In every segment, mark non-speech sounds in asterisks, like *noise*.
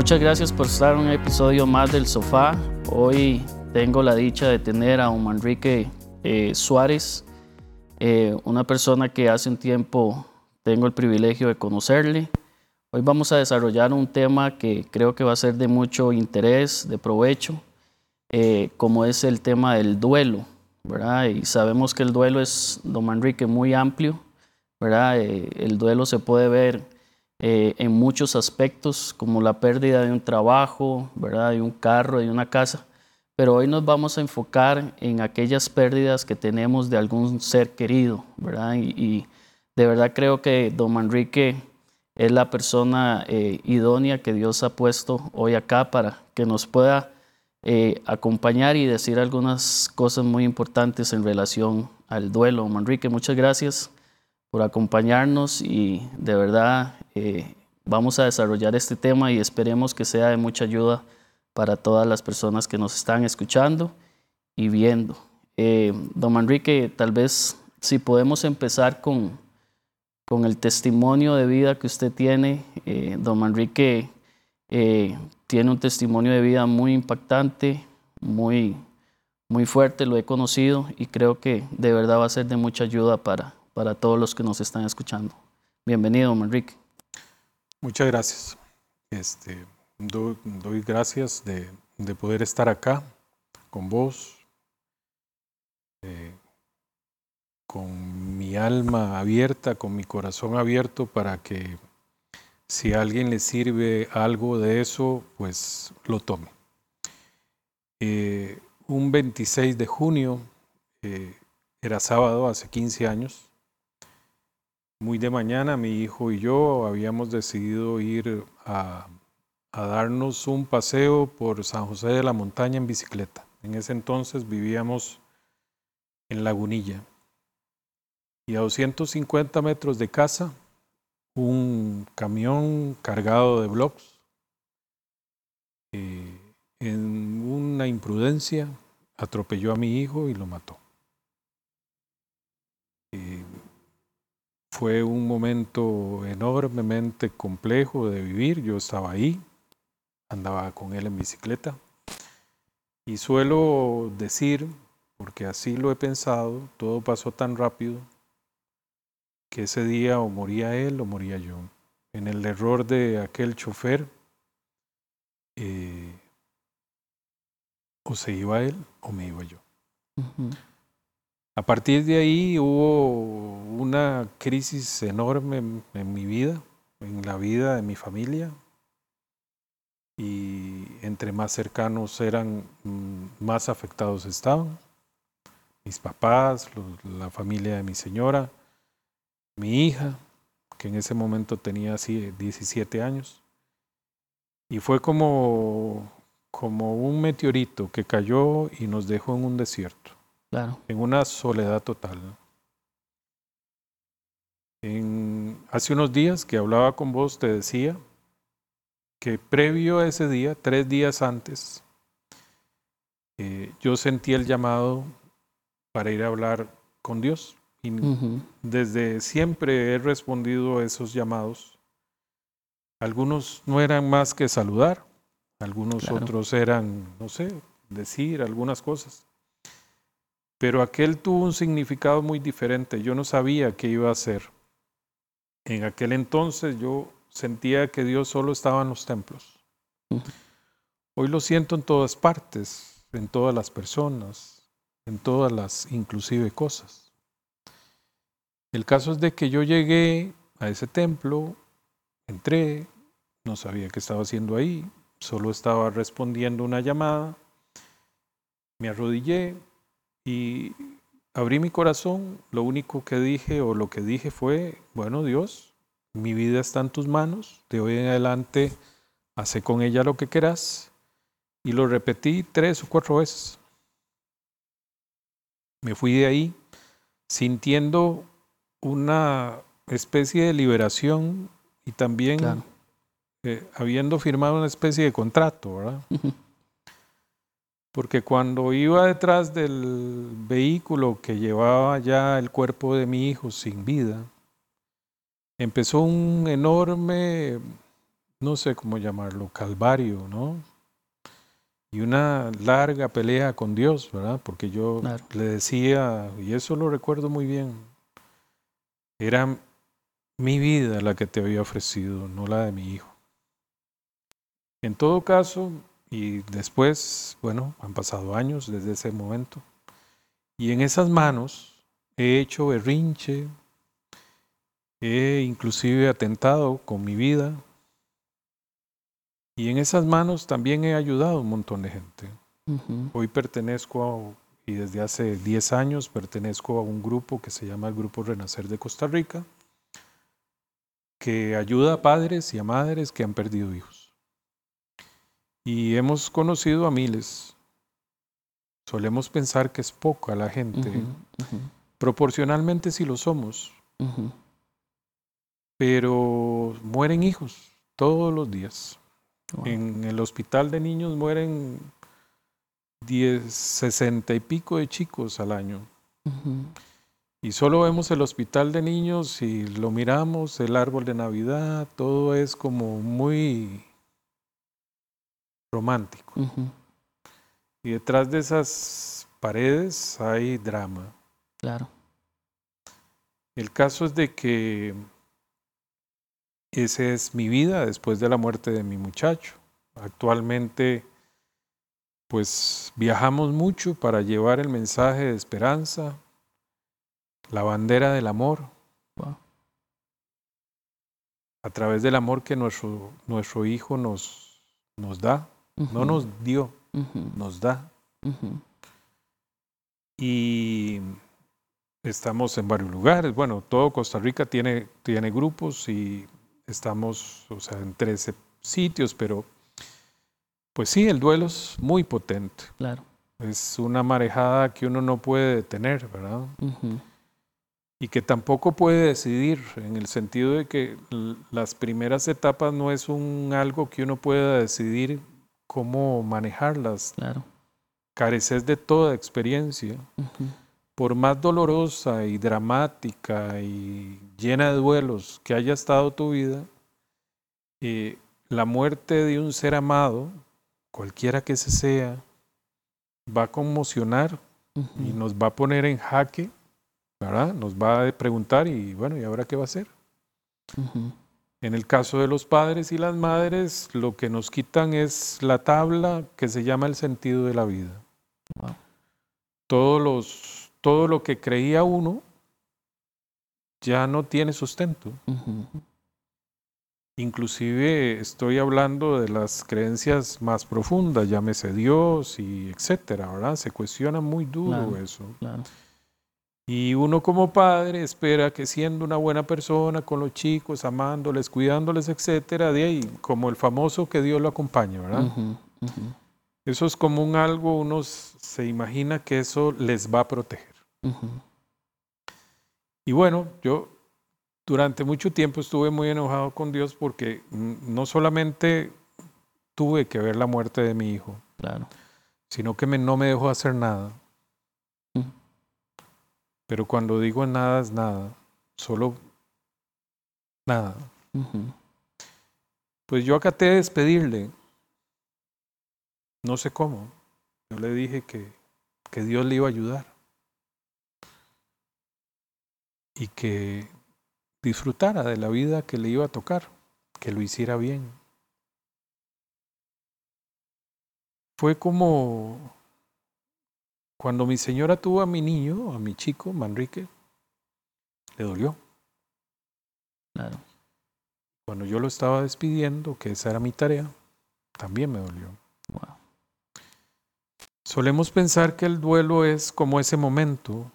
Muchas gracias por estar en un episodio más del Sofá. Hoy tengo la dicha de tener a un Manrique eh, Suárez, eh, una persona que hace un tiempo tengo el privilegio de conocerle. Hoy vamos a desarrollar un tema que creo que va a ser de mucho interés, de provecho, eh, como es el tema del duelo, ¿verdad? Y sabemos que el duelo es, don Manrique, muy amplio, ¿verdad? el duelo se puede ver eh, en muchos aspectos, como la pérdida de un trabajo, ¿verdad? de un carro, de una casa. Pero hoy nos vamos a enfocar en aquellas pérdidas que tenemos de algún ser querido, ¿verdad? Y, de verdad creo que don Manrique es la persona eh, idónea que Dios ha puesto hoy acá para que nos pueda eh, acompañar y decir algunas cosas muy importantes en relación al duelo. Manrique, muchas gracias por acompañarnos y de verdad eh, vamos a desarrollar este tema y esperemos que sea de mucha ayuda para todas las personas que nos están escuchando y viendo. Eh, don Manrique, tal vez si podemos empezar con, con el testimonio de vida que usted tiene. Eh, don Manrique tiene un testimonio de vida muy impactante, muy, muy fuerte, lo he conocido y creo que de verdad va a ser de mucha ayuda para, para todos los que nos están escuchando. Bienvenido, Manrique. Muchas gracias. Este, doy, gracias de, poder estar acá con vos, eh, con mi alma abierta, con mi corazón abierto para que si a alguien le sirve algo de eso, pues lo tome. Eh, un 26 de junio, eh, era sábado, hace 15 años, muy de mañana mi hijo y yo habíamos decidido ir a, darnos un paseo por San José de la Montaña en bicicleta. En ese entonces vivíamos en Lagunilla. Y a 250 metros de casa, un camión cargado de blocks, eh, en una imprudencia, atropelló a mi hijo y lo mató. Eh, fue un momento enormemente complejo de vivir. Yo estaba ahí, andaba con él en bicicleta. Y suelo decir, porque así lo he pensado, todo pasó tan rápido que ese día o moría él o moría yo. En el error de aquel chofer, eh, o se iba él o me iba yo. A partir de ahí hubo una crisis enorme en, mi vida, en la vida de mi familia, y entre más cercanos eran, mm, más afectados estaban. Mis papás, la familia de mi señora, mi hija, que en ese momento tenía así 17 años. Y fue como, como un meteorito que cayó y nos dejó en un desierto. En una soledad total. hace unos días que hablaba con vos, te decía que previo a ese día, tres días antes, eh, yo sentí el llamado para ir a hablar con Dios. Y desde siempre he respondido a esos llamados. Algunos no eran más que saludar, algunos otros eran, no sé, decir algunas cosas. Pero aquel tuvo un significado muy diferente. Yo no sabía qué iba a hacer. En aquel entonces yo sentía que Dios solo estaba en los templos. Hoy lo siento en todas partes, en todas las personas, en todas las inclusive cosas. El caso es de que yo llegué a ese templo, entré, no sabía qué estaba haciendo ahí, solo estaba respondiendo una llamada, me arrodillé, y abrí mi corazón, lo único que dije o lo que dije fue, bueno Dios, mi vida está en tus manos, de hoy en adelante hace con ella lo que quieras. Y lo repetí tres o cuatro veces. Me fui de ahí sintiendo una especie de liberación y también eh, habiendo firmado una especie de contrato, ¿verdad? Porque cuando iba detrás del vehículo que llevaba ya el cuerpo de mi hijo sin vida, empezó un enorme no sé cómo llamarlo, calvario, ¿no? Y una larga pelea con Dios, ¿verdad? Porque yo le decía, y eso lo recuerdo muy bien, era mi vida la que te había ofrecido, no la de mi hijo. En todo caso, y después, bueno, han pasado años desde ese momento, y en esas manos he hecho berrinche, he inclusive atentado con mi vida, y en esas manos también he ayudado a un montón de gente. Hoy pertenezco a, y desde hace 10 años pertenezco a un grupo que se llama el Grupo Renacer de Costa Rica, que ayuda a padres y a madres que han perdido hijos. Y hemos conocido a miles. Solemos pensar que es poca la gente. Proporcionalmente sí lo somos. Pero mueren hijos todos los días. En el hospital de niños mueren 10, 60 y pico de chicos al año. Y solo vemos el hospital de niños y lo miramos, el árbol de Navidad, todo es como muy romántico. Y detrás de esas paredes hay drama. Claro. El caso es de que esa es mi vida después de la muerte de mi muchacho. Actualmente, pues viajamos mucho para llevar el mensaje de esperanza, la bandera del amor. A través del amor que nuestro, nuestro Hijo nos, nos da, no nos dio, nos da. Y estamos en varios lugares. Bueno, todo Costa Rica tiene, tiene grupos y estamos, o sea, en 13 sitios, pero pues sí, el duelo es muy potente. Claro. Es una marejada que uno no puede detener, ¿verdad? Y que tampoco puede decidir, en el sentido de que las primeras etapas no es un algo que uno pueda decidir cómo manejarlas. Claro. Careces de toda experiencia. Por más dolorosa y dramática y llena de duelos que haya estado tu vida, eh, la muerte de un ser amado, cualquiera que se sea, va a conmocionar y nos va a poner en jaque, ¿verdad? Nos va a preguntar y bueno, ¿y ahora qué va a hacer? En el caso de los padres y las madres, lo que nos quitan es la tabla que se llama el sentido de la vida. Todos los, todo lo que creía uno ya no tiene sustento. Inclusive estoy hablando de las creencias más profundas, llámese Dios y etcétera, ¿verdad? Se cuestiona muy duro eso. Y uno como padre espera que siendo una buena persona con los chicos, amándoles, cuidándoles, etcétera, de ahí, como el famoso que Dios lo acompaña, ¿verdad? Eso es como un algo, uno se imagina que eso les va a proteger. Y bueno, yo durante mucho tiempo estuve muy enojado con Dios porque no solamente tuve que ver la muerte de mi hijo, claro. sino que no me dejó hacer nada. Pero cuando digo nada es nada, solo nada. Pues yo acaté de despedirle. No sé cómo. Yo le dije que, que Dios le iba a ayudar. Y que disfrutara de la vida que le iba a tocar, que lo hiciera bien. Fue como cuando mi señora tuvo a mi niño, a mi chico, Manrique, le dolió. Claro. Cuando yo lo estaba despidiendo, que esa era mi tarea, también me dolió. Solemos pensar que el duelo es como ese momento,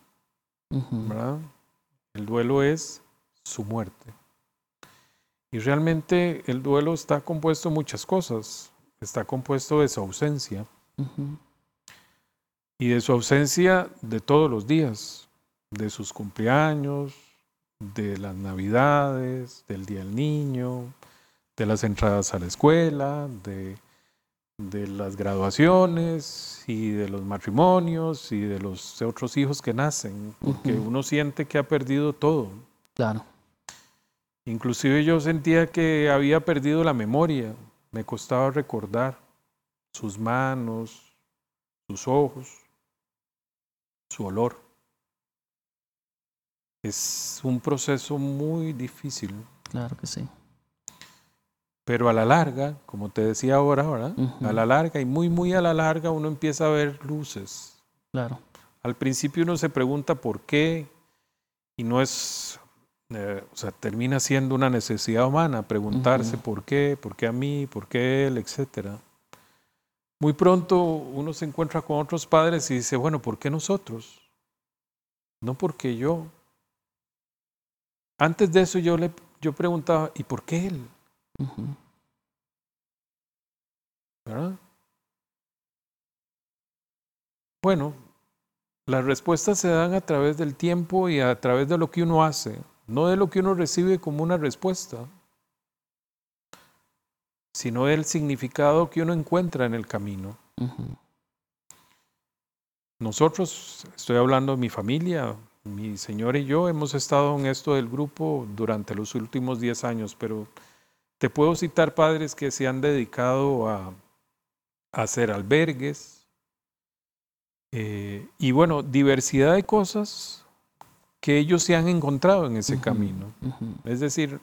¿verdad? El duelo es su muerte. Y realmente el duelo está compuesto de muchas cosas. Está compuesto de su ausencia. Y de su ausencia de todos los días, de sus cumpleaños, de las navidades, del Día del Niño, de las entradas a la escuela, de, de las graduaciones y de los matrimonios y de los otros hijos que nacen, porque uno siente que ha perdido todo. Claro. Inclusive yo sentía que había perdido la memoria, me costaba recordar sus manos, sus ojos, su olor. Es un proceso muy difícil. Claro que sí. Pero a la larga, como te decía ahora, ¿verdad? A la larga y muy, muy a la larga uno empieza a ver luces. Claro. Al principio uno se pregunta por qué y no es, eh, o sea, termina siendo una necesidad humana preguntarse por qué, por qué a mí, por qué él, etcétera. Muy pronto uno se encuentra con otros padres y dice, bueno, ¿por qué nosotros? No porque yo. Antes de eso yo le yo preguntaba, ¿y por qué él? ¿Verdad? Bueno, las respuestas se dan a través del tiempo y a través de lo que uno hace, no de lo que uno recibe como una respuesta, sino del significado que uno encuentra en el camino. Nosotros, estoy hablando de mi familia, mi señora y yo hemos estado en esto del grupo durante los últimos 10 años, pero te puedo citar padres que se han dedicado a, hacer albergues eh, y bueno, diversidad de cosas que ellos se han encontrado en ese camino. Es decir,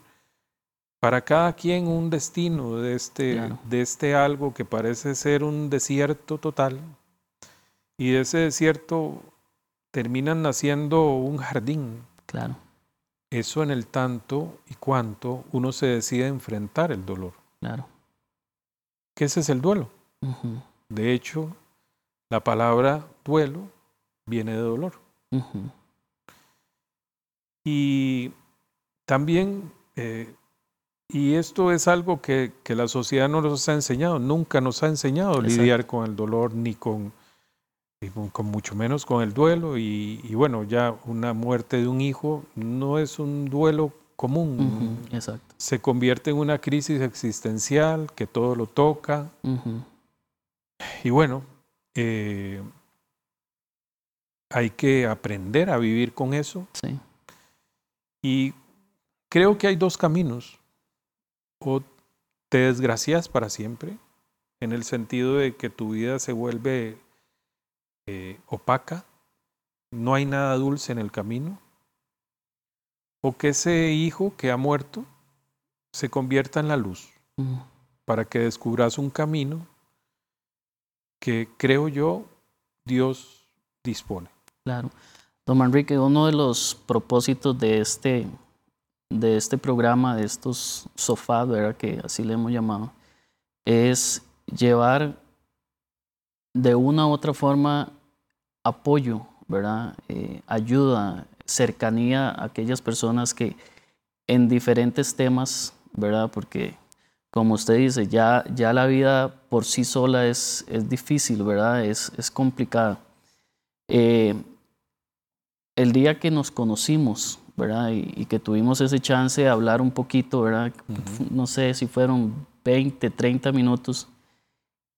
para cada quien un destino de este, de este algo que parece ser un desierto total y de ese desierto terminan naciendo un jardín. Claro. Eso en el tanto y cuanto uno se decide enfrentar el dolor. Claro. Que ese es el duelo. De hecho, la palabra duelo viene de dolor. Y también, eh, y esto es algo que, que, la sociedad no nos ha enseñado, nunca nos ha enseñado a lidiar con el dolor ni con con, mucho menos con el duelo y, bueno, ya una muerte de un hijo no es un duelo común. exacto. Se convierte en una crisis existencial que todo lo toca. Y bueno, eh, hay que aprender a vivir con eso. Sí. Y creo que hay dos caminos. O te desgracias para siempre, en el sentido de que tu vida se vuelve eh, opaca, no hay nada dulce en el camino, o que ese hijo que ha muerto se convierta en la luz para que descubras un camino que creo yo Dios dispone. Claro. Don Manrique, uno de los propósitos de este, de este programa, de estos sofás, ¿verdad? que así le hemos llamado, es llevar de una u otra forma apoyo, ¿verdad? Eh, ayuda, cercanía a aquellas personas que en diferentes temas, ¿verdad? Porque como usted dice, ya, ya la vida por sí sola es, es difícil, ¿verdad? Es, es complicada. Eh, el día que nos conocimos, ¿verdad? Y, que tuvimos ese chance de hablar un poquito, ¿verdad? No sé si fueron 20, 30 minutos.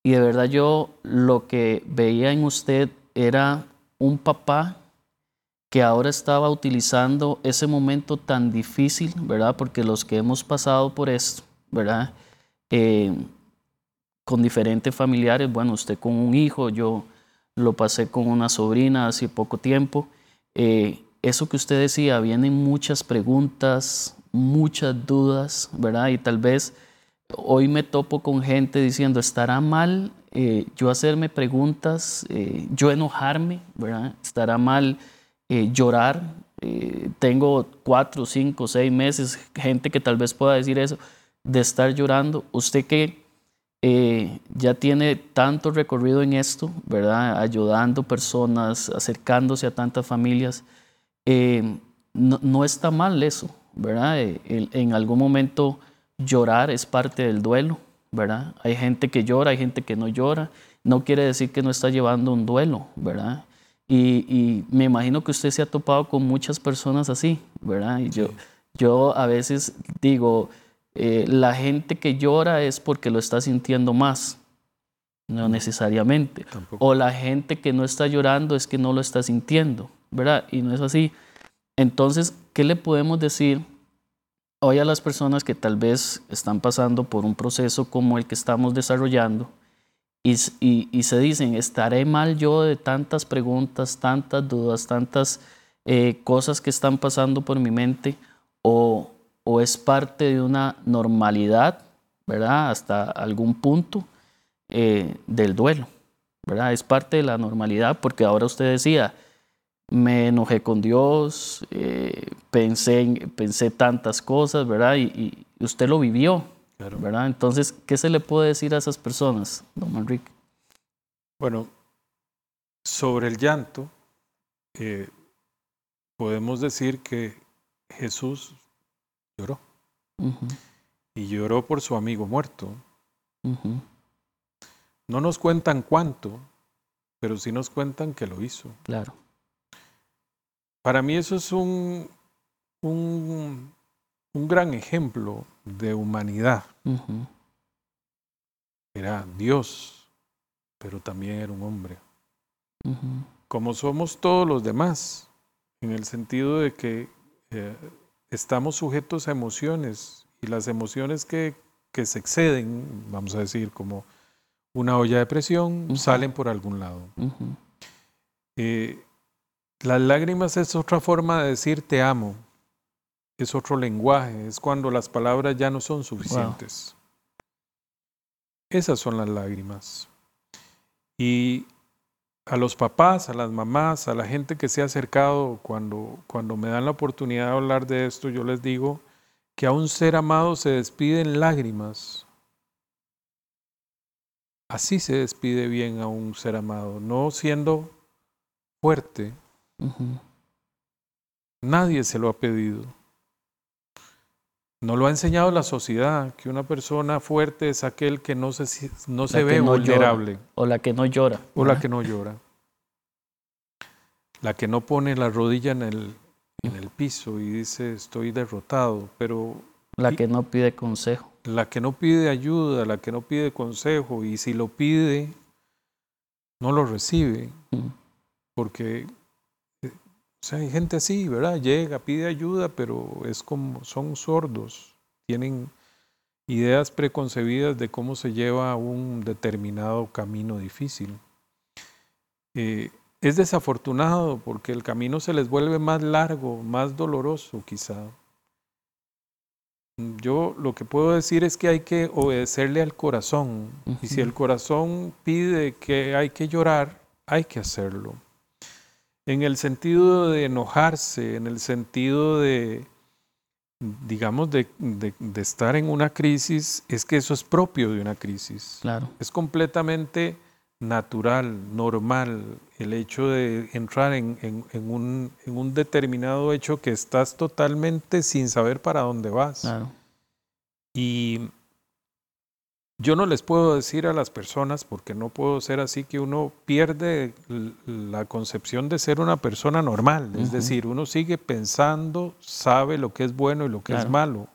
Y de verdad yo lo que veía en usted era un papá que ahora estaba utilizando ese momento tan difícil, ¿verdad? Porque los que hemos pasado por esto, ¿verdad? Eh, con diferentes familiares, bueno, usted con un hijo, yo lo pasé con una sobrina hace poco tiempo. Eh, eso que usted decía, vienen muchas preguntas, muchas dudas, ¿verdad? Y tal vez hoy me topo con gente diciendo, ¿estará mal eh, yo hacerme preguntas, eh, yo enojarme, ¿verdad? Estará mal eh, llorar. tengo cuatro, cinco, seis meses, gente que tal vez pueda decir eso, de estar llorando. Usted que ya tiene tanto recorrido en esto, ¿verdad? Ayudando personas, acercándose a tantas familias, no, no, está mal eso, ¿verdad? en algún momento llorar es parte del duelo, ¿verdad? Hay gente que llora, hay gente que no llora. No quiere decir que no está llevando un duelo, ¿verdad? Y, me imagino que usted se ha topado con muchas personas así, ¿verdad? Y yo, yo a veces digo, eh, la gente que llora es porque lo está sintiendo más, no necesariamente. O la gente que no está llorando es que no lo está sintiendo, ¿verdad? Y no es así. Entonces, ¿qué le podemos decir hoy a las personas que tal vez están pasando por un proceso como el que estamos desarrollando y, se dicen, ¿estaré mal yo de tantas preguntas, tantas dudas, tantas eh, cosas que están pasando por mi mente? O, o es parte de una normalidad, ¿verdad? Hasta algún punto eh, del duelo, ¿verdad? Es parte de la normalidad porque ahora usted decía, me enojé con Dios, eh, pensé, pensé tantas cosas, ¿verdad? Y, usted lo vivió, ¿verdad? Entonces, ¿qué se le puede decir a esas personas, don Manrique? Bueno, sobre el llanto, eh, podemos decir que Jesús lloró. Y lloró por su amigo muerto. No nos cuentan cuánto, pero sí nos cuentan que lo hizo. Claro. Para mí eso es un, un, gran ejemplo de humanidad. Era Dios, pero también era un hombre. Como somos todos los demás, en el sentido de que eh, estamos sujetos a emociones y las emociones que, que, se exceden, vamos a decir, como una olla de presión, salen por algún lado. Las lágrimas es otra forma de decir te amo. Es otro lenguaje, es cuando las palabras ya no son suficientes. Esas son las lágrimas. Y a los papás, a las mamás, a la gente que se ha acercado, cuando, cuando me dan la oportunidad de hablar de esto, yo les digo que a un ser amado se despiden lágrimas. Así se despide bien a un ser amado, no siendo fuerte, Nadie se lo ha pedido. No lo ha enseñado la sociedad, que una persona fuerte es aquel que no se, no se ve vulnerable. o la que no llora. O la que no llora. La que no pone la rodilla en el, en el piso y dice estoy derrotado, pero... La que no pide consejo. La que no pide ayuda, la que no pide consejo y si lo pide, no lo recibe. Porque o sea, hay gente así, ¿verdad? Llega, pide ayuda, pero es como, son sordos, tienen ideas preconcebidas de cómo se lleva un determinado camino difícil. Eh, es desafortunado porque el camino se les vuelve más largo, más doloroso quizá. Yo lo que puedo decir es que hay que obedecerle al corazón. Y si el corazón pide que hay que llorar, hay que hacerlo en el sentido de enojarse, en el sentido de, digamos, de, estar en una crisis, es que eso es propio de una crisis. Claro. Es completamente natural, normal, el hecho de entrar en, un, en, un, determinado hecho que estás totalmente sin saber para dónde vas. Claro. Y yo no les puedo decir a las personas, porque no puedo ser así, que uno pierde la concepción de ser una persona normal. Es decir, uno sigue pensando, sabe lo que es bueno y lo que es malo.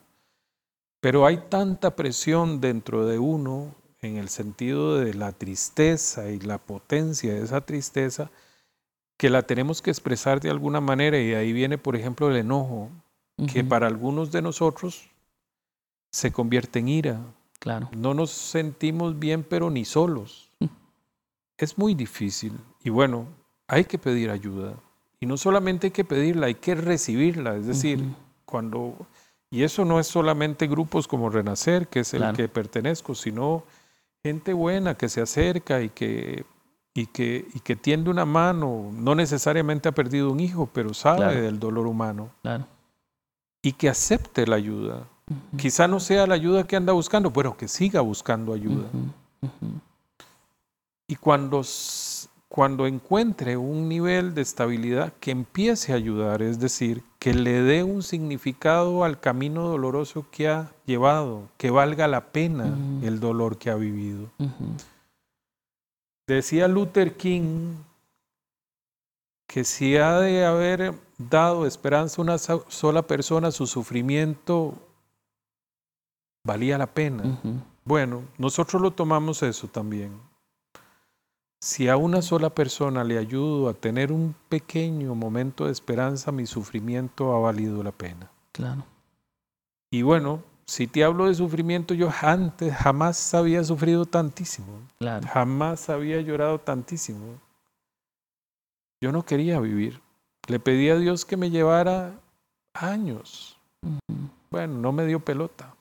Pero hay tanta presión dentro de uno en el sentido de la tristeza y la potencia de esa tristeza que la tenemos que expresar de alguna manera y ahí viene, por ejemplo, el enojo, que para algunos de nosotros se convierte en ira, no nos sentimos bien, pero ni solos. Mm. Es muy difícil. Y bueno, hay que pedir ayuda. Y no solamente hay que pedirla, hay que recibirla. Es decir, cuando... Y eso no es solamente grupos como Renacer, que es el que pertenezco, sino gente buena que se acerca y que, y que, y que tiende una mano. No necesariamente ha perdido un hijo, pero sabe del dolor humano. Y que acepte la ayuda. Quizá no sea la ayuda que anda buscando, pero que siga buscando ayuda. Y cuando, cuando encuentre un nivel de estabilidad, que empiece a ayudar, es decir, que le dé un significado al camino doloroso que ha llevado, que valga la pena el dolor que ha vivido. Decía Luther King que si ha de haber dado esperanza a una sola persona, su sufrimiento valía la pena. Bueno, nosotros lo tomamos eso también. Si a una sola persona le ayudo a tener un pequeño momento de esperanza, mi sufrimiento ha valido la pena. Claro. Y bueno, si te hablo de sufrimiento, yo antes jamás había sufrido tantísimo. Claro. Jamás había llorado tantísimo. Yo no quería vivir. Le pedí a Dios que me llevara años. Bueno, no me dio pelota.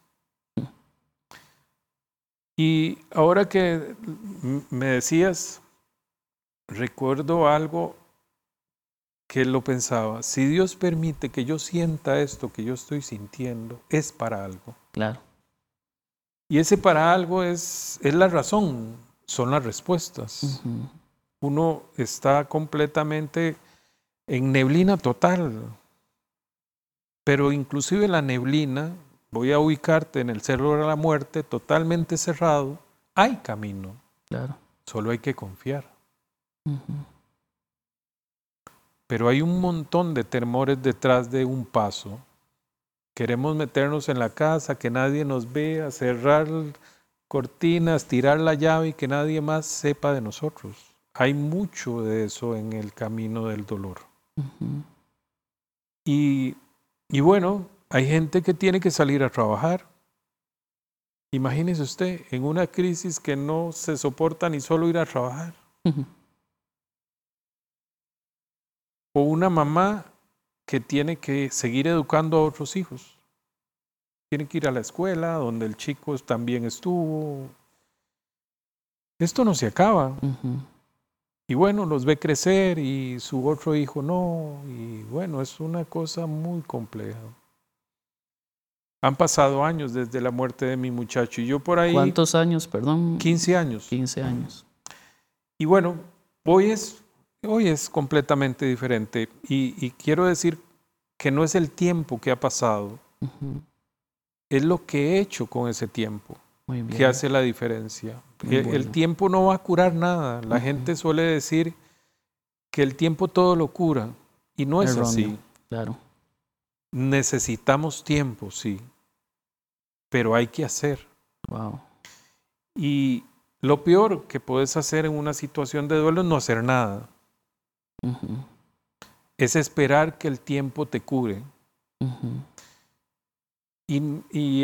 Y ahora que me decías, recuerdo algo que lo pensaba, si Dios permite que yo sienta esto que yo estoy sintiendo, es para algo. Claro. Y ese para algo es, es la razón, son las respuestas. Uno está completamente en neblina total, pero inclusive la neblina, voy a ubicarte en el cerro de la muerte, totalmente cerrado, hay camino. Claro. Solo hay que confiar. Pero hay un montón de temores detrás de un paso. Queremos meternos en la casa, que nadie nos vea, cerrar cortinas, tirar la llave y que nadie más sepa de nosotros. Hay mucho de eso en el camino del dolor. y, y bueno, hay gente que tiene que salir a trabajar. Imagínese usted en una crisis que no se soporta ni solo ir a trabajar. o una mamá que tiene que seguir educando a otros hijos. Tiene que ir a la escuela donde el chico también estuvo. Esto no se acaba. Y bueno, los ve crecer y su otro hijo no. Y bueno, es una cosa muy compleja. Han pasado años desde la muerte de mi muchacho y yo por ahí... ¿Cuántos años, perdón? 15 años. 15 años. Y bueno, hoy es Hoy es completamente diferente y, quiero decir que no es el tiempo que ha pasado, es lo que he hecho con ese tiempo que hace la diferencia. El, tiempo no va a curar nada. La gente suele decir que el tiempo todo lo cura y no es así. Claro. Necesitamos tiempo, sí, pero hay que hacer. Wow. Y lo peor que puedes hacer en una situación de duelo es no hacer nada. Es esperar que el tiempo te cure. y,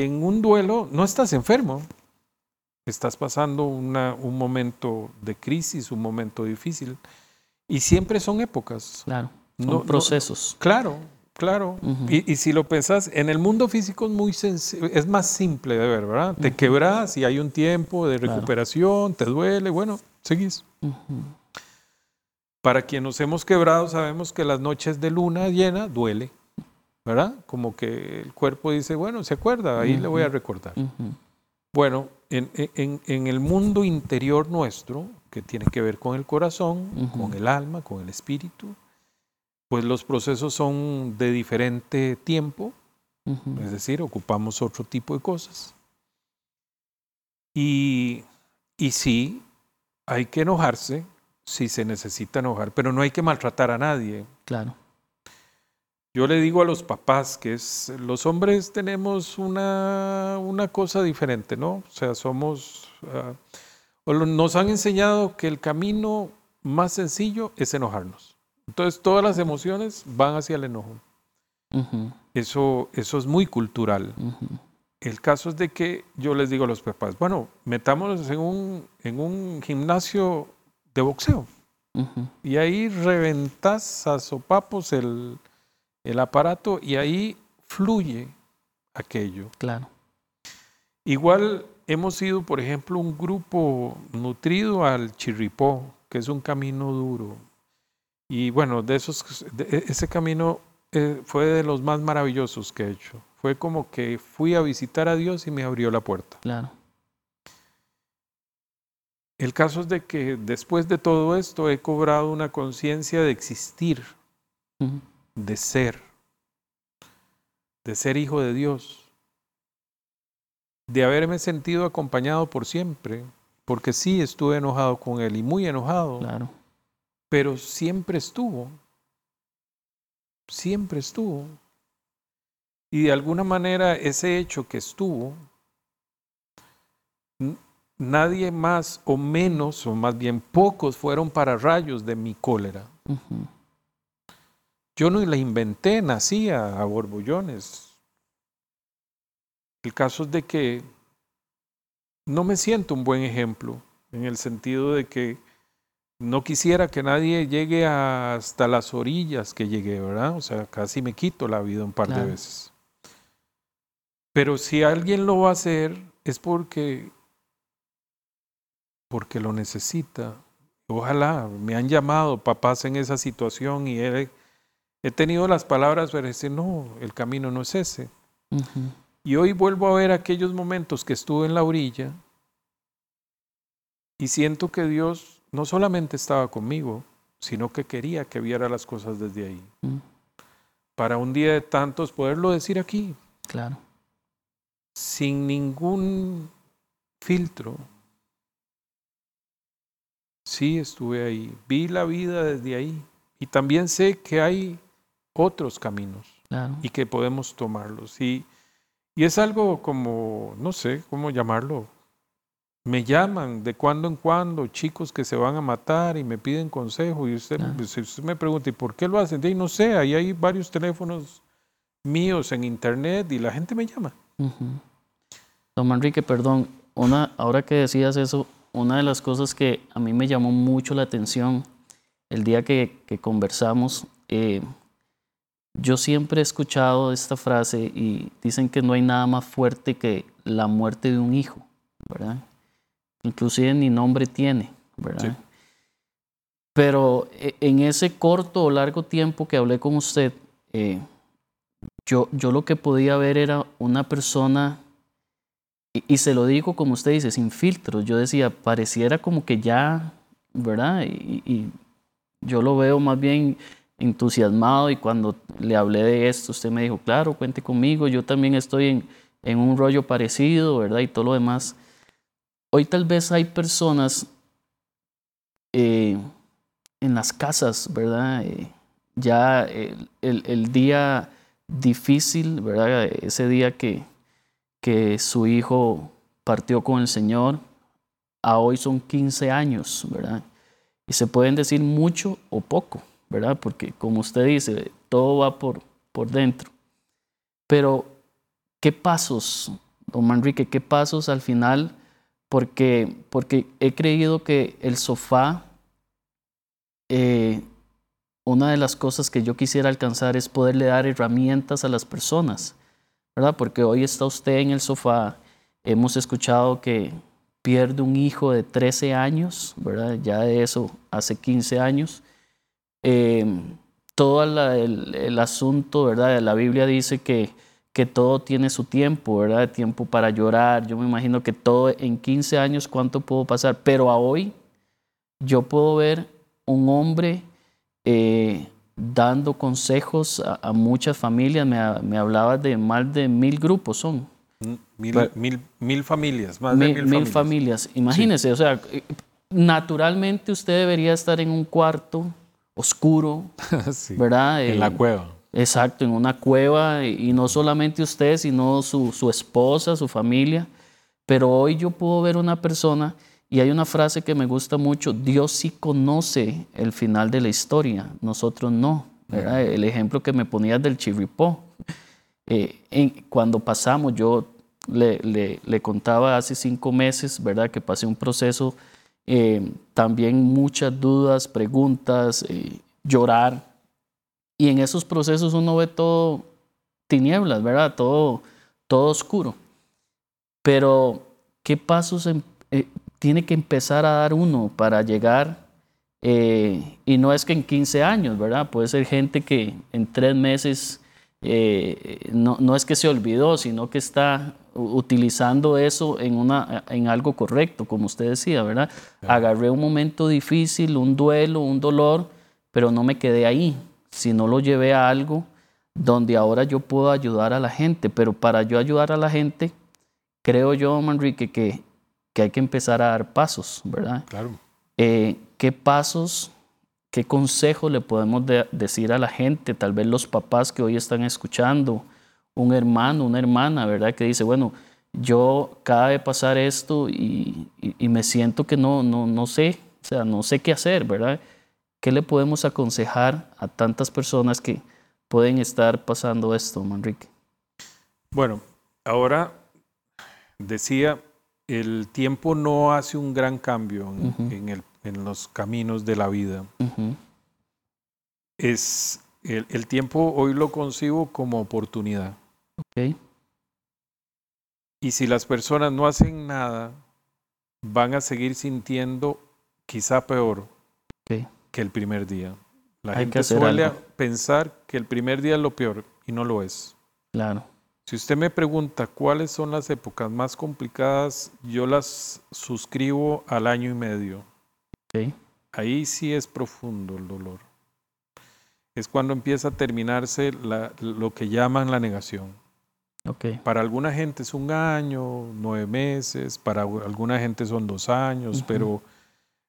en un duelo no estás enfermo. Estás pasando un momento de crisis, un momento difícil. Y siempre son épocas. Claro. Son procesos. claro, claro. y, si lo pensás, en el mundo físico es, muy es más simple de ver, ¿verdad? Te quebras y hay un tiempo de recuperación, te duele, bueno, seguís. Para quien nos hemos quebrado, sabemos que las noches de luna llena duele, ¿verdad? Como que el cuerpo dice, bueno, se acuerda, ahí le voy a recordar. Bueno, en, el mundo interior nuestro, que tiene que ver con el corazón, con el alma, con el espíritu, pues los procesos son de diferente tiempo, es decir, ocupamos otro tipo de cosas. Y, y sí, hay que enojarse, si se necesita enojar, pero no hay que maltratar a nadie. Claro. Yo le digo a los papás que es, los hombres tenemos una, una cosa diferente, ¿no? O sea, somos, uh, nos han enseñado que el camino más sencillo es enojarnos. Entonces todas las emociones van hacia el enojo. eso, eso es muy cultural. El caso es de que yo les digo a los papás, bueno, metámonos en un, en un gimnasio de boxeo. Y ahí reventas a sopapos el, el aparato y ahí fluye aquello. Claro. Igual hemos sido, por ejemplo, un grupo nutrido al chirripó, que es un camino duro. Y bueno, de esos, e, ese camino eh, fue de los más maravillosos que he hecho. Fue como que fui a visitar a Dios y me abrió la puerta. Claro. El caso es de que después de todo esto he cobrado una conciencia de existir, de ser, de ser hijo de Dios, de haberme sentido acompañado por siempre, porque sí estuve enojado con Él y muy enojado, claro. Pero siempre estuvo, siempre estuvo. Y de alguna manera ese hecho que estuvo nadie más o menos, o más bien pocos, fueron para rayos de mi cólera. Yo no la inventé, nacía a borbullones. el caso es de que no me siento un buen ejemplo en el sentido de que no quisiera que nadie llegue hasta las orillas que llegué, ¿verdad? O sea, casi me quito la vida un par de veces. Pero si alguien lo va a hacer es porque porque lo necesita. Ojalá me han llamado papás en esa situación y he, he tenido las palabras para decir, no, el camino no es ese. Y hoy vuelvo a ver aquellos momentos que estuve en la orilla y siento que Dios no solamente estaba conmigo, sino que quería que viera las cosas desde ahí. Mm. Para un día de tantos poderlo decir aquí. Claro. Sin ningún filtro. Sí, estuve ahí. Vi la vida desde ahí. Y también sé que hay otros caminos. Y que podemos tomarlos. Y, y es algo como, no sé cómo llamarlo, me llaman de cuando en cuando chicos que se van a matar y me piden consejo y usted, pues, usted me pregunta, ¿y por qué lo hacen? Y no sé, ahí hay varios teléfonos míos en internet y la gente me llama. Don Manrique, perdón, una, ahora que decías eso, una de las cosas que a mí me llamó mucho la atención el día que, que conversamos, eh, yo siempre he escuchado esta frase y dicen que no hay nada más fuerte que la muerte de un hijo, ¿verdad? Inclusive ni nombre tiene, ¿verdad? Pero eh, en ese corto o largo tiempo que hablé con usted, eh, yo, yo lo que podía ver era una persona, y, se lo digo como usted dice, sin filtros, yo decía, pareciera como que ya, ¿verdad? Y, yo lo veo más bien entusiasmado y cuando le hablé de esto, usted me dijo, claro, cuente conmigo, yo también estoy en, en un rollo parecido, ¿verdad? Y todo lo demás. Hoy tal vez hay personas eh, en las casas, ¿verdad? Eh, ya el, día difícil, ¿verdad? Ese día que, que su hijo partió con el Señor, a hoy son 15 años, ¿verdad? Y se pueden decir mucho o poco, ¿verdad? Porque como usted dice, todo va por, por dentro. Pero, ¿qué pasos, don Manrique, qué pasos al final porque, porque he creído que el sofá, eh, una de las cosas que yo quisiera alcanzar es poderle dar herramientas a las personas, ¿verdad? Porque hoy está usted en el sofá, hemos escuchado que pierde un hijo de 13 años, ¿verdad? Ya de eso hace 15 años. Eh, todo el, el, asunto, ¿verdad? La Biblia dice que que todo tiene su tiempo, ¿verdad? Tiempo para llorar. Yo me imagino que todo en 15 años, ¿cuánto puedo pasar? Pero a hoy yo puedo ver un hombre eh, dando consejos a, muchas familias. Me, me hablabas de más de mil grupos, son. Mil, mil, familias, más de mil, mil familias. Imagínese, o sea, naturalmente usted debería estar en un cuarto oscuro, *laughs* ¿verdad? en la eh, cueva. Exacto, en una cueva y no solamente usted, sino su, su, esposa, su familia. Pero hoy yo puedo ver una persona y hay una frase que me gusta mucho, Dios sí conoce el final de la historia, nosotros no. El ejemplo que me ponías del chirripó. Eh, cuando pasamos, yo le, le, contaba hace cinco meses, ¿verdad? Que pasé un proceso, eh, también muchas dudas, preguntas, eh, llorar, y en esos procesos uno ve todo tinieblas, ¿verdad? Todo, todo oscuro. Pero, ¿qué pasos em, eh, tiene que empezar a dar uno para llegar? Eh, y no es que en 15 años, ¿verdad? Puede ser gente que en tres meses eh, no, no, es que se olvidó, sino que está utilizando eso en, una, en algo correcto, como usted decía, ¿verdad? Agarré un momento difícil, un duelo, un dolor, pero no me quedé ahí, si no lo llevé a algo donde ahora yo puedo ayudar a la gente. Pero para yo ayudar a la gente, creo yo, Manrique, que, que hay que empezar a dar pasos, ¿verdad? Claro. Eh, ¿Qué pasos, qué consejo le podemos decir a la gente? Tal vez los papás que hoy están escuchando, un hermano, una hermana, ¿verdad? Que dice, bueno, yo cada de pasar esto y, y, me siento que no, no, no sé, o sea, no sé qué hacer, ¿verdad? ¿Qué le podemos aconsejar a tantas personas que pueden estar pasando esto, Manrique? Bueno, ahora decía, el tiempo no hace un gran cambio en, el, en los caminos de la vida. Es el, el, tiempo hoy lo concibo como oportunidad. Okay. Y si las personas no hacen nada, van a seguir sintiendo quizá peor okay. Que el primer día. La gente suele pensar que el primer día es lo peor y no lo es. Claro. Si usted me pregunta cuáles son las épocas más complicadas, yo las suscribo al año y medio. Okay. Ahí sí es profundo el dolor. Es cuando empieza a terminarse la, lo que llaman la negación. Okay. Para alguna gente es un año, nueve meses, para alguna gente son dos años, pero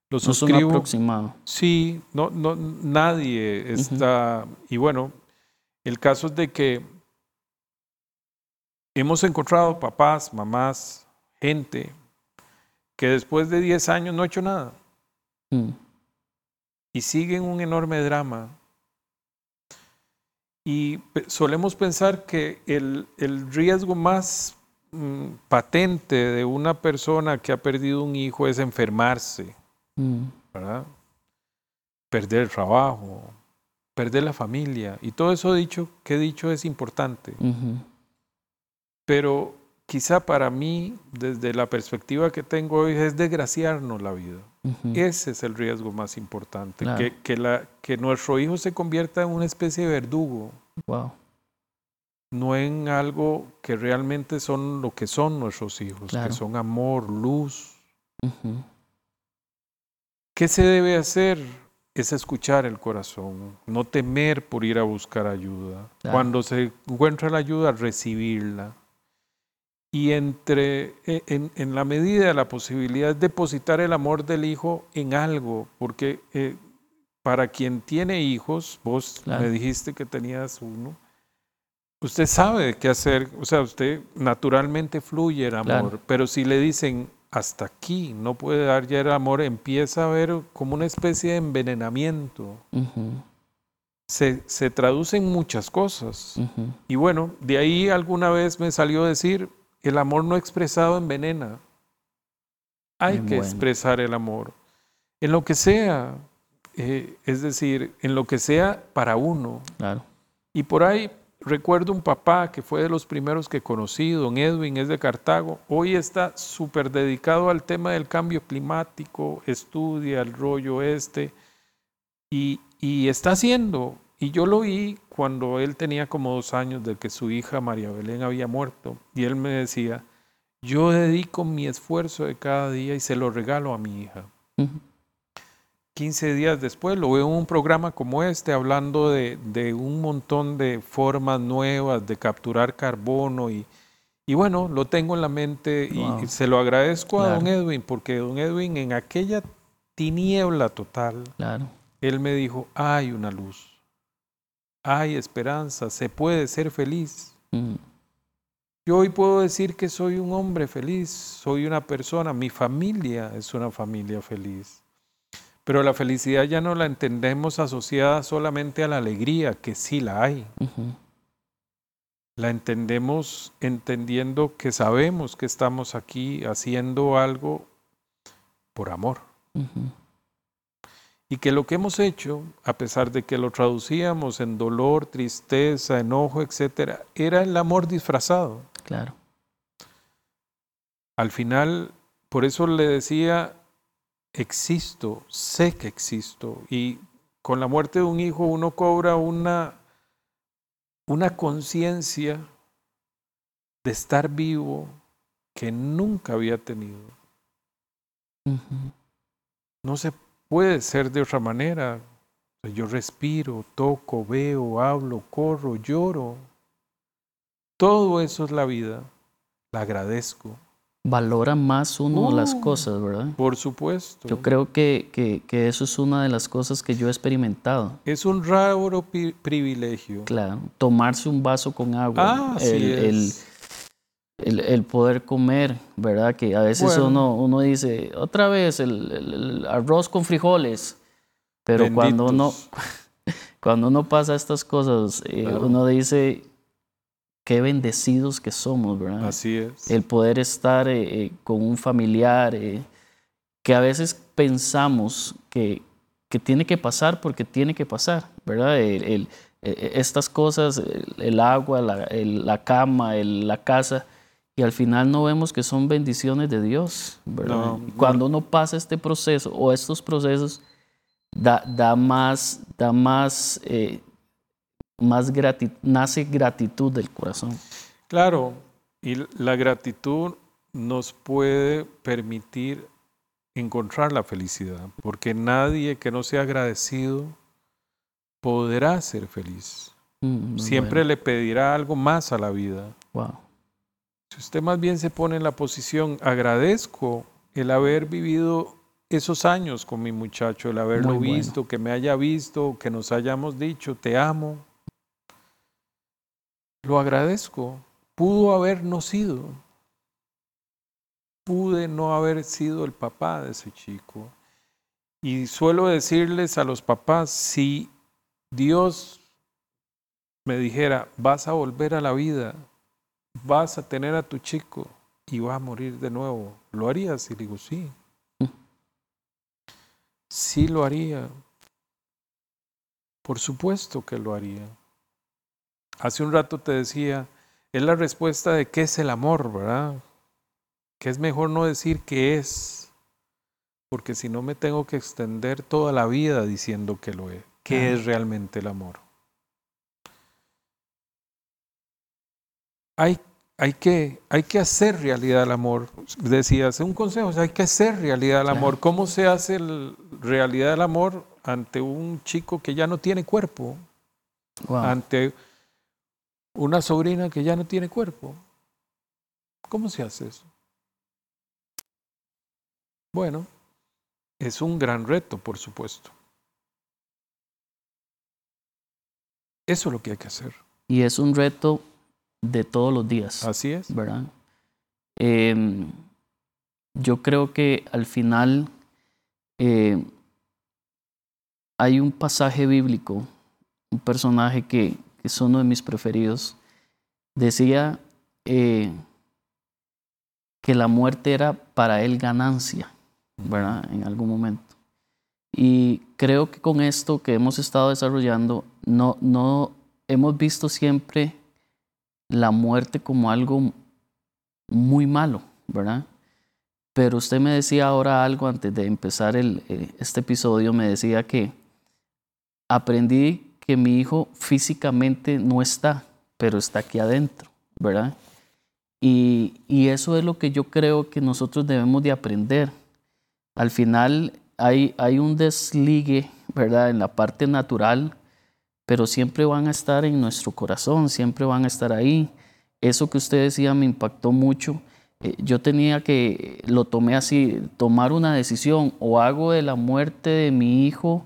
lo suscribo. No es un aproximado. Sí, no, no, nadie está. Y bueno, el caso es de que hemos encontrado papás, mamás, gente que después de 10 años no ha hecho nada. Mm. Y siguen un enorme drama. Y solemos pensar que el, el riesgo más mm, patente de una persona que ha perdido un hijo es enfermarse, mm. ¿verdad? Perder el trabajo, perder la familia. Y todo eso dicho, que he dicho es importante. Pero quizá para mí, desde la perspectiva que tengo hoy, es desgraciarnos la vida. Ese es el riesgo más importante, que, que, la, que nuestro hijo se convierta en una especie de verdugo. Wow. No en algo que realmente son lo que son nuestros hijos, que son amor, luz. ¿Qué se debe hacer? Es escuchar el corazón, no temer por ir a buscar ayuda. Cuando se encuentra la ayuda, recibirla. Y entre, e, en, la medida de la posibilidad, depositar el amor del hijo en algo, porque eh, para quien tiene hijos, vos me dijiste que tenías uno, usted sabe qué hacer, o sea, usted naturalmente fluye el amor, pero si le dicen hasta aquí no puede dar ya el amor, empieza a ver como una especie de envenenamiento. se, se, traduce en muchas cosas. Y bueno, de ahí alguna vez me salió decir, el amor no expresado envenena. Hay que expresar el amor. En lo que sea, eh, es decir, en lo que sea para uno. Claro. Y por ahí recuerdo un papá que fue de los primeros que conocí, don Edwin, es de Cartago. Hoy está súper dedicado al tema del cambio climático, estudia el rollo este y, está haciendo. Y yo lo vi cuando él tenía como dos años de que su hija María Belén había muerto. Y él me decía, yo dedico mi esfuerzo de cada día y se lo regalo a mi hija. 15 días después lo veo en un programa como este hablando de, un montón de formas nuevas de capturar carbono y, y bueno, lo tengo en la mente y se lo agradezco a don Edwin porque don Edwin en aquella tiniebla total, claro. él me dijo, hay una luz hay esperanza, se puede ser feliz. Mm. Yo hoy puedo decir que soy un hombre feliz, soy una persona, mi familia es una familia feliz. Pero la felicidad ya no la entendemos asociada solamente a la alegría, que sí la hay. La entendemos entendiendo que sabemos que estamos aquí haciendo algo por amor y que lo que hemos hecho, a pesar de que lo traducíamos en dolor, tristeza, enojo, etcétera, era el amor disfrazado. Claro. Al final, por eso le decía, existo, sé que existo, y con la muerte de un hijo uno cobra una, una conciencia de estar vivo que nunca había tenido. No se Puede ser de otra manera. Yo respiro, toco, veo, hablo, corro, lloro. Todo eso es la vida. La agradezco. Valora más uno las uh, cosas, ¿verdad? Por supuesto. Yo creo que, que, eso es una de las cosas que yo he experimentado. Es un raro privilegio. Claro, tomarse un vaso con agua. Ah, el, el, poder comer, ¿verdad? Que a veces uno, uno dice, otra vez el, arroz con frijoles, pero cuando uno, *laughs* cuando uno pasa estas cosas, eh, uno dice, qué bendecidos que somos, ¿verdad? Así es. El poder estar eh, eh, con un familiar eh, que a veces pensamos que, que, tiene que pasar porque tiene que pasar, ¿verdad? El, estas cosas, el, agua, la, la cama, la casa, y al final no vemos que son bendiciones de Dios, ¿verdad? Cuando uno pasa este proceso o estos procesos, da, da más, da más más nace gratitud del corazón. Claro, y la gratitud nos puede permitir encontrar la felicidad, porque nadie que no sea agradecido podrá ser feliz. Mm, Siempre le pedirá algo más a la vida. Wow. Si usted más bien se pone en la posición, agradezco el haber vivido esos años con mi muchacho, el haberlo visto, que me haya visto, que nos hayamos dicho, te amo, lo agradezco. Pudo haber no sido. Pude no haber sido el papá de ese chico. Y suelo decirles a los papás, si Dios me dijera, vas a volver a la vida, vas a tener a tu chico y va a morir de nuevo, ¿lo harías? Y digo, sí. Sí lo haría. Por supuesto que lo haría. Hace un rato te decía, es la respuesta de qué es el amor, ¿verdad? Que es mejor no decir qué es, porque si no me tengo que extender toda la vida diciendo que lo es. ¿Qué es realmente el amor? Hay, hay, que, hay que hacer realidad el amor. Decías, un consejo, hay que hacer realidad el amor. ¿Cómo se hace realidad el amor ante un chico que ya no tiene cuerpo? Ante una sobrina que ya no tiene cuerpo. ¿Cómo se hace eso? Bueno, es un gran reto, por supuesto. Eso es lo que hay que hacer. Y es un reto de todos los días. Así es. ¿Verdad? Em, yo creo que al final eh, hay un pasaje bíblico, un personaje que, es uno de mis preferidos, decía eh, que la muerte era para él ganancia, ¿verdad? En algún momento. Y creo que con esto que hemos estado desarrollando, no, no hemos visto siempre la muerte como algo muy malo, ¿verdad? Pero usted me decía ahora algo antes de empezar el, eh, este episodio, me decía que aprendí que mi hijo físicamente no está, pero está aquí adentro, ¿verdad? Y, eso es lo que yo creo que nosotros debemos de aprender. Al final hay, hay un desligue, ¿verdad? En la parte natural, pero siempre van a estar en nuestro corazón, siempre van a estar ahí. Eso que usted decía me impactó mucho. Eh, yo tenía que, lo tomé así, tomar una decisión, o hago de la muerte de mi hijo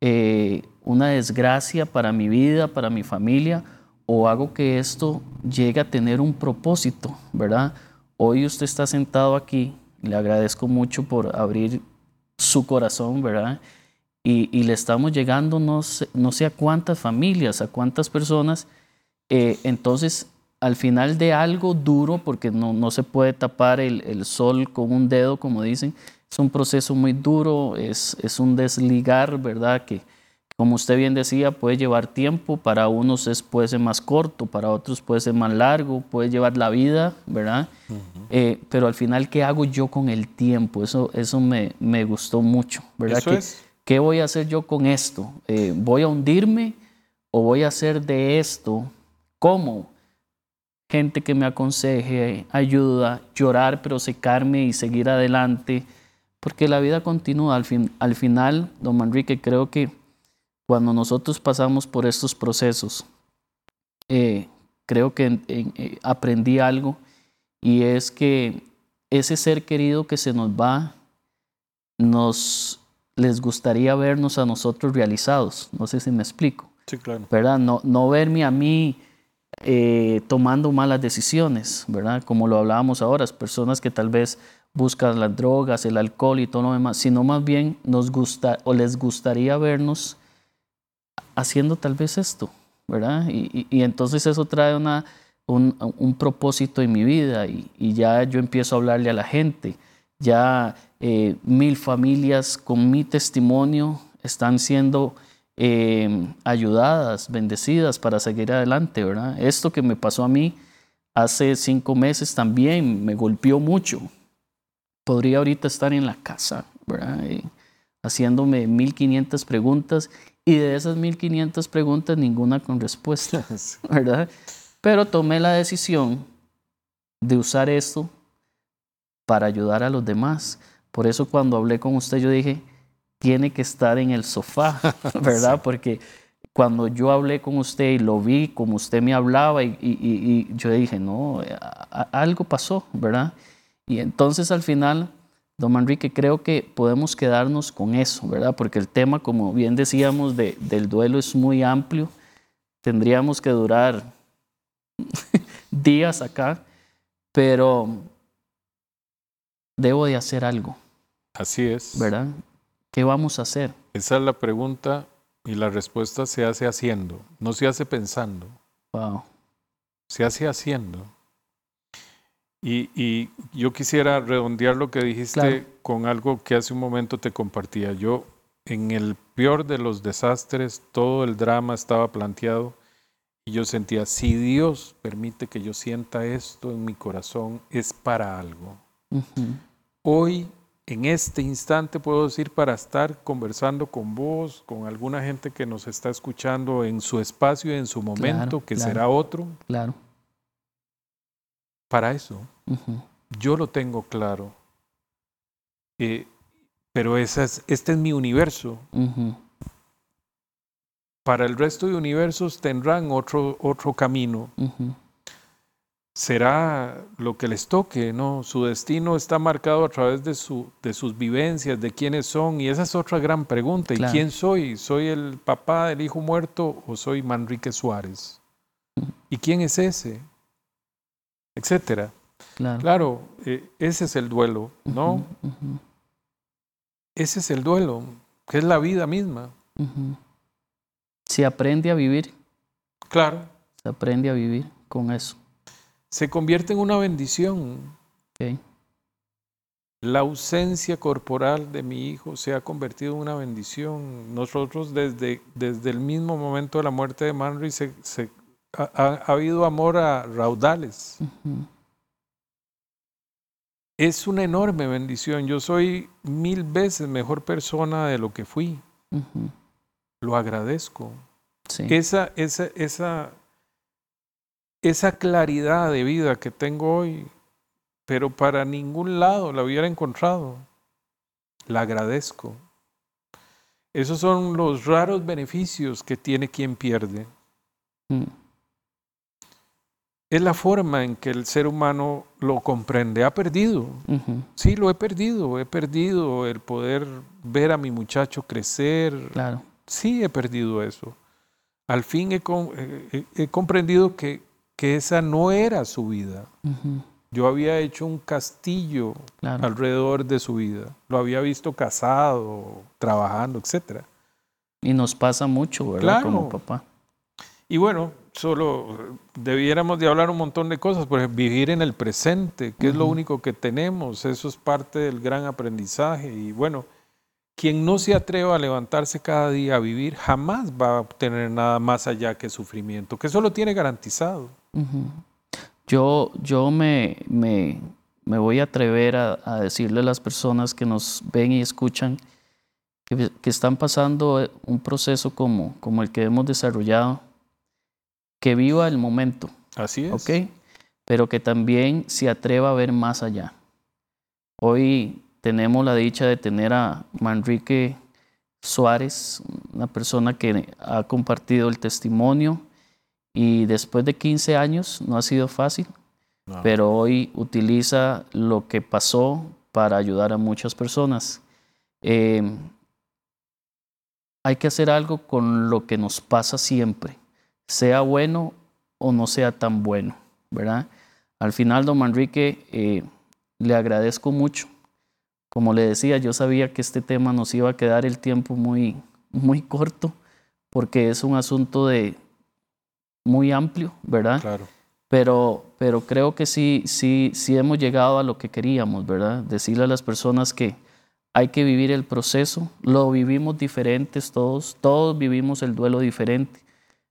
eh, una desgracia para mi vida, para mi familia, o hago que esto llegue a tener un propósito, ¿verdad? Hoy usted está sentado aquí, le agradezco mucho por abrir su corazón, ¿verdad? Y, le estamos llegando no sé, no sé, a cuántas familias, a cuántas personas. Eh, entonces, al final de algo duro, porque no, no se puede tapar el, el, sol con un dedo, como dicen, es un proceso muy duro, es, es un desligar, ¿verdad? Que, como usted bien decía, puede llevar tiempo, para unos es, puede ser más corto, para otros puede ser más largo, puede llevar la vida, ¿verdad? Eh, pero al final, ¿qué hago yo con el tiempo? Eso, eso me, me gustó mucho, ¿verdad? ¿Qué, ¿Qué voy a hacer yo con esto? Eh, ¿Voy a hundirme o voy a hacer de esto como gente que me aconseje, ayuda, llorar, pero secarme y seguir adelante? Porque la vida continúa. Al, fin, al final, don Manrique, creo que cuando nosotros pasamos por estos procesos, eh, creo que eh, aprendí algo y es que ese ser querido que se nos va, nos les gustaría vernos a nosotros realizados. No sé si me explico. Sí, claro. ¿Verdad? No, no verme a mí eh, tomando malas decisiones, ¿verdad? Como lo hablábamos ahora, personas que tal vez buscan las drogas, el alcohol y todo lo demás, sino más bien nos gusta o les gustaría vernos haciendo tal vez esto, ¿verdad? Y, entonces eso trae una, un, propósito en mi vida y, ya yo empiezo a hablarle a la gente. Ya eh, mil familias con mi testimonio están siendo em, ayudadas, bendecidas para seguir adelante, ¿verdad? Esto que me pasó a mí hace cinco meses también me golpeó mucho. Podría ahorita estar en la casa, ¿verdad? Eh, haciéndome 1500 preguntas y de esas 1500 preguntas ninguna con respuesta, *laughs* ¿verdad? Pero tomé la decisión de usar esto para ayudar a los demás. Por eso cuando hablé con usted yo dije, tiene que estar en el sofá, *laughs* ¿verdad? Porque cuando yo hablé con usted y lo vi como usted me hablaba y, yo dije, no, algo pasó, ¿verdad? Y entonces al final, don Manrique, creo que podemos quedarnos con eso, ¿verdad? Porque el tema, como bien decíamos, del duelo es muy amplio. Tendríamos que durar *laughs* días acá, pero debo de hacer algo. Así es. ¿Verdad? ¿Qué vamos a hacer? Esa es la pregunta y la respuesta se hace haciendo, no se hace pensando. Wow. Se hace haciendo. Y, yo quisiera redondear lo que dijiste con algo que hace un momento te compartía. Yo, en el peor de los desastres, todo el drama estaba planteado y yo sentía, si Dios permite que yo sienta esto en mi corazón, es para algo. Hoy, en este instante, puedo decir para estar conversando con vos, con alguna gente que nos está escuchando en su espacio y en su momento, que será otro. Claro. Para eso. Yo lo tengo claro. Eh, pero esa es, este es mi universo para el resto de universos tendrán otro, otro camino. Será lo que les toque, ¿no? Su destino está marcado a través de, su, de sus vivencias, de quiénes son, y esa es otra gran pregunta. ¿Y quién soy? ¿Soy el papá del hijo muerto o soy Manrique Suárez? ¿Y quién es ese? Etcétera. Claro, eh, ese es el duelo, ¿no? Ese es el duelo, que es la vida misma se aprende a vivir. Claro. Se aprende a vivir con eso. Se convierte en una bendición. La ausencia corporal de mi hijo se ha convertido en una bendición. Nosotros desde, desde el mismo momento de la muerte de Manry se, ha, habido amor a raudales. Es una enorme bendición. Yo soy mil veces mejor persona de lo que fui lo agradezco. Esa, esa, esa, esa claridad de vida que tengo hoy, pero para ningún lado la hubiera encontrado. La agradezco. Esos son los raros beneficios que tiene quien pierde. Mm. Es la forma en que el ser humano lo comprende. Ha perdido. Sí, lo he perdido. He perdido el poder ver a mi muchacho crecer. Claro sí he perdido eso. Al fin he, he, comprendido que, que, esa no era su vida. Yo había hecho un castillo alrededor de su vida. Lo había visto casado, trabajando, etc. Y nos pasa mucho, ¿verdad? Como papá. Y bueno, solo debiéramos de hablar un montón de cosas, por ejemplo, vivir en el presente, que es lo único que tenemos, eso es parte del gran aprendizaje. Y bueno, quien no se atreva a levantarse cada día a vivir jamás va a obtener nada más allá que sufrimiento, que eso lo tiene garantizado. Yo, yo me, me, voy a atrever a, decirle a las personas que nos ven y escuchan que, están pasando un proceso como, como el que hemos desarrollado, que viva el momento. Así es. ¿Ok? Pero que también se atreva a ver más allá. Hoy tenemos la dicha de tener a Manrique Suárez, una persona que ha compartido el testimonio y después de 15 años no ha sido fácil, pero hoy utiliza lo que pasó para ayudar a muchas personas. Em, hay que hacer algo con lo que nos pasa siempre, sea bueno o no sea tan bueno, ¿verdad? Al final, don Manrique, eh, le agradezco mucho como le decía, yo sabía que este tema nos iba a quedar el tiempo muy, muy corto, porque es un asunto de muy amplio, ¿verdad? Claro. pero, pero creo que sí, sí, sí hemos llegado a lo que queríamos, ¿verdad? Decirle a las personas que hay que vivir el proceso, lo vivimos diferentes todos, todos vivimos el duelo diferente,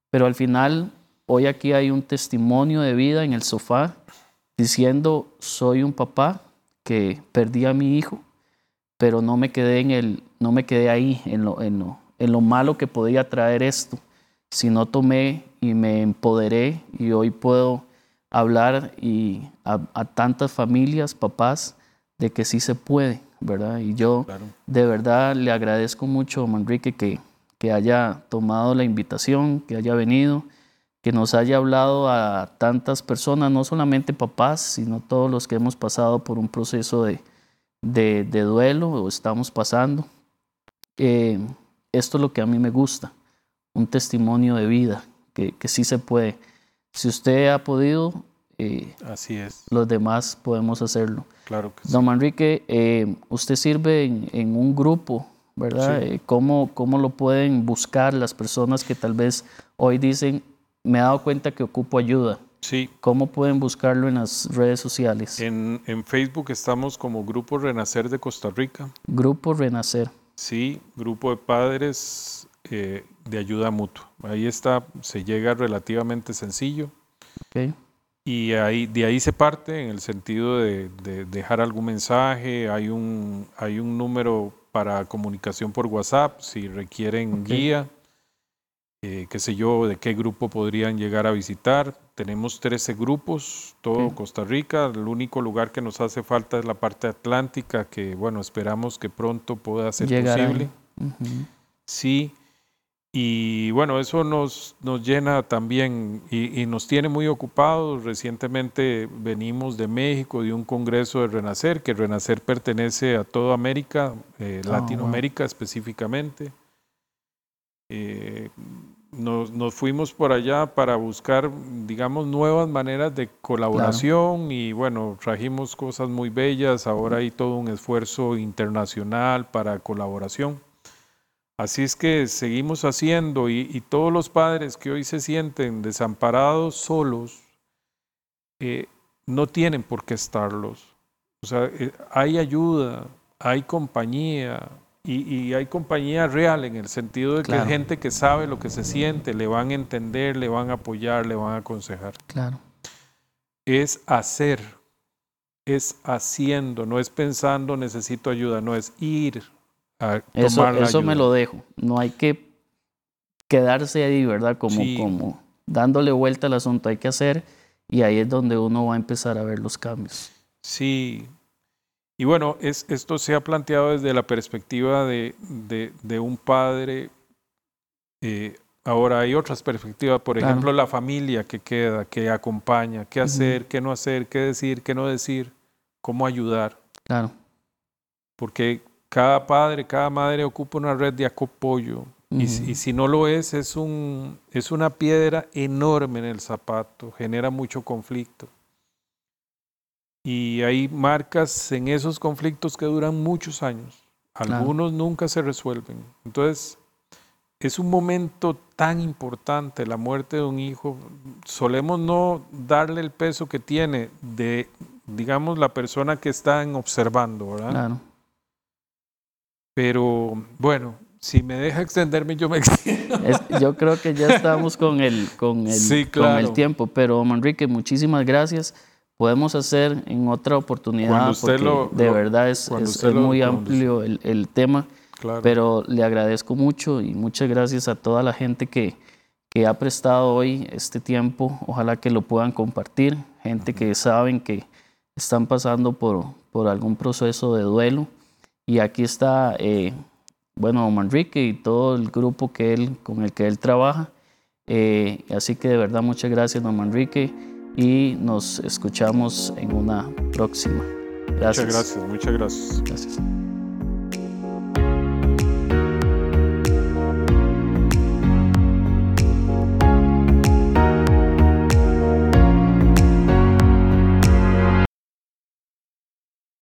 pero al final, hoy aquí hay un testimonio de vida en el sofá diciendo, soy un papá que perdí a mi hijo, pero no me quedé, en el, no me quedé ahí, en lo, en, lo, en lo malo que podía traer esto, sino tomé y me empoderé y hoy puedo hablar y a, tantas familias, papás, de que sí se puede, ¿verdad? Y yo de verdad le agradezco mucho a Manrique que, que haya tomado la invitación, que haya venido, que nos haya hablado a tantas personas, no solamente papás, sino todos los que hemos pasado por un proceso de, de, duelo o estamos pasando. Eh, esto es lo que a mí me gusta, un testimonio de vida, que, que sí se puede. Si usted ha podido, eh, Así es. los demás podemos hacerlo. Claro que Don Manrique, eh, usted sirve en, un grupo, ¿verdad? ¿cómo, ¿Cómo lo pueden buscar las personas que tal vez hoy dicen, me he dado cuenta que ocupo ayuda? Sí. ¿Cómo pueden buscarlo en las redes sociales? En, en, Facebook estamos como Grupo Renacer de Costa Rica. Grupo Renacer. Sí, Grupo de Padres eh, de Ayuda Mutua. Ahí está, se llega relativamente sencillo. Okay. Y ahí, de ahí se parte en el sentido de, de, dejar algún mensaje. Hay un, hay un número para comunicación por WhatsApp si requieren guía. Eh, qué sé yo, de qué grupo podrían llegar a visitar. Tenemos 13 grupos, todo Costa Rica. El único lugar que nos hace falta es la parte atlántica, que bueno, esperamos que pronto pueda ser posible. Sí. Y bueno, eso nos, nos llena también y, nos tiene muy ocupados. Recientemente venimos de México, de un congreso de Renacer, que Renacer pertenece a toda América, eh, ah, Latinoamérica específicamente. Eh, nos, nos, fuimos por allá para buscar, digamos, nuevas maneras de colaboración y bueno, trajimos cosas muy bellas, ahora hay todo un esfuerzo internacional para colaboración. Así es que seguimos haciendo y, todos los padres que hoy se sienten desamparados, solos, eh, no tienen por qué estarlos. O sea, eh, hay ayuda, hay compañía, y, hay compañía real en el sentido de que hay gente que sabe lo que se siente, le van a entender, le van a apoyar, le van a aconsejar. Claro. Es hacer, es haciendo, no es pensando necesito ayuda, no es ir a eso, la Eso me lo dejo. No hay que quedarse ahí, ¿verdad? Como, como dándole vuelta al asunto, hay que hacer y ahí es donde uno va a empezar a ver los cambios. Sí, y bueno, es, esto se ha planteado desde la perspectiva de, de, un padre. Eh, ahora hay otras perspectivas, por ejemplo, la familia que queda, que acompaña, qué hacer, qué no hacer, qué decir, qué no decir, cómo ayudar. Claro. Porque cada padre, cada madre ocupa una red de apoyo. y, y, si no lo es, es, un, es una piedra enorme en el zapato, genera mucho conflicto y hay marcas en esos conflictos que duran muchos años. Algunos nunca se resuelven. Entonces, es un momento tan importante, la muerte de un hijo. Solemos no darle el peso que tiene de, digamos, la persona que está observando, ¿verdad? Claro. Pero bueno, si me deja extenderme, yo me *laughs* extiendo. yo creo que ya estamos con el, con el, con el tiempo. Pero, Manrique, muchísimas gracias. Podemos hacer en otra oportunidad, porque de verdad es, muy amplio el, tema, pero le agradezco mucho y muchas gracias a toda la gente que, que ha prestado hoy este tiempo, ojalá que lo puedan compartir, gente que saben que están pasando por, por algún proceso de duelo, y aquí está, eh, bueno, Manrique y todo el grupo que él, con el que él trabaja, eh, así que de verdad muchas gracias, don Manrique y nos escuchamos en una próxima. Gracias. Muchas gracias, muchas gracias. Gracias.